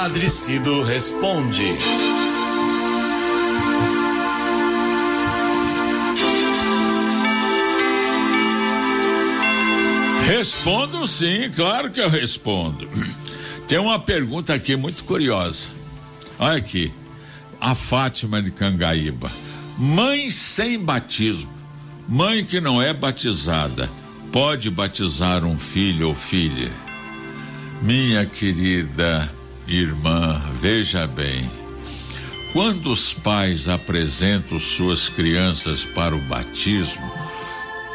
Padre Cido responde. Respondo sim, claro que eu respondo. Tem uma pergunta aqui muito curiosa. Olha aqui. A Fátima de Cangaíba. Mãe sem batismo. Mãe que não é batizada. Pode batizar um filho ou filha? Minha querida irmã, veja bem. Quando os pais apresentam suas crianças para o batismo,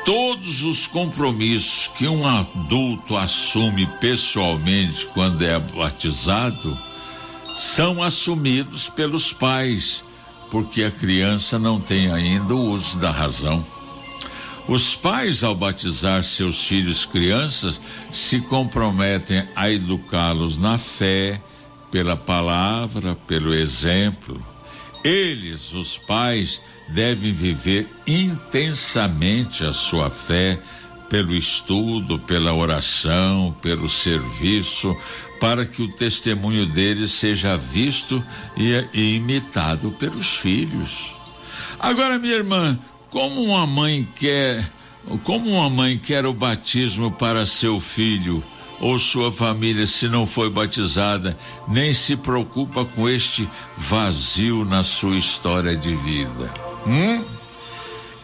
todos os compromissos que um adulto assume pessoalmente quando é batizado são assumidos pelos pais, porque a criança não tem ainda o uso da razão. Os pais, ao batizar seus filhos crianças, se comprometem a educá-los na fé, pela palavra, pelo exemplo. Eles, os pais, devem viver intensamente a sua fé pelo estudo, pela oração, pelo serviço, para que o testemunho deles seja visto e, e imitado pelos filhos. Agora, minha irmã, como uma mãe quer, como uma mãe quer o batismo para seu filho ou sua família se não foi batizada, nem se preocupa com este vazio na sua história de vida? Hum?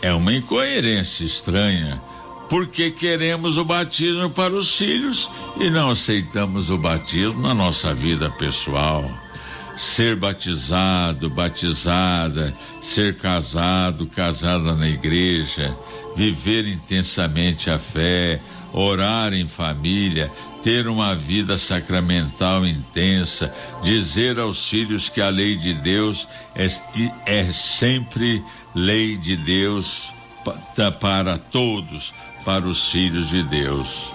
É uma incoerência estranha, porque queremos o batismo para os filhos e não aceitamos o batismo na nossa vida pessoal ser batizado, batizada, ser casado, casada na igreja, viver intensamente a fé, orar em família, ter uma vida sacramental intensa, dizer aos filhos que a lei de Deus é, é sempre lei de Deus para todos, para os filhos de Deus.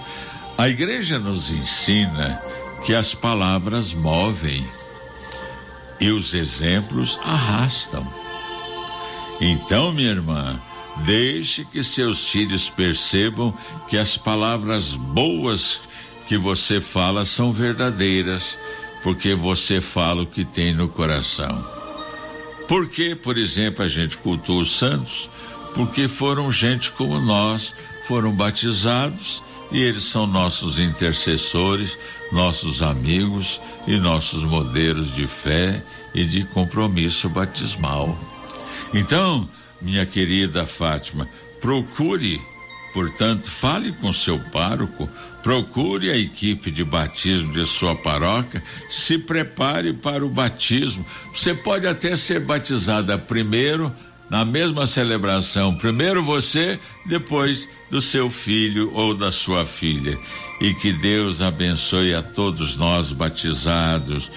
A igreja nos ensina que as palavras movem e os exemplos arrastam. Então, minha irmã, deixe que seus filhos percebam que as palavras boas que você fala são verdadeiras, porque você fala o que tem no coração. Por que, por exemplo, a gente cultua os santos? Porque foram gente como nós, foram batizados e eles são nossos intercessores, nossos amigos e nossos modelos de fé e de compromisso batismal. Então, minha querida Fátima, procure, portanto, fale com seu pároco, procure a equipe de batismo de sua paróquia, se prepare para o batismo. Você pode até ser batizada primeiro na mesma celebração, primeiro você, depois do seu filho ou da sua filha. E que Deus abençoe a todos nós batizados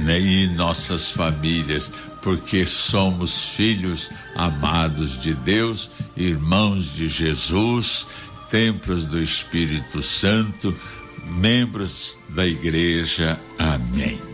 né, e nossas famílias, porque somos filhos amados de Deus, irmãos de Jesus, templos do Espírito Santo, membros da igreja. Amém.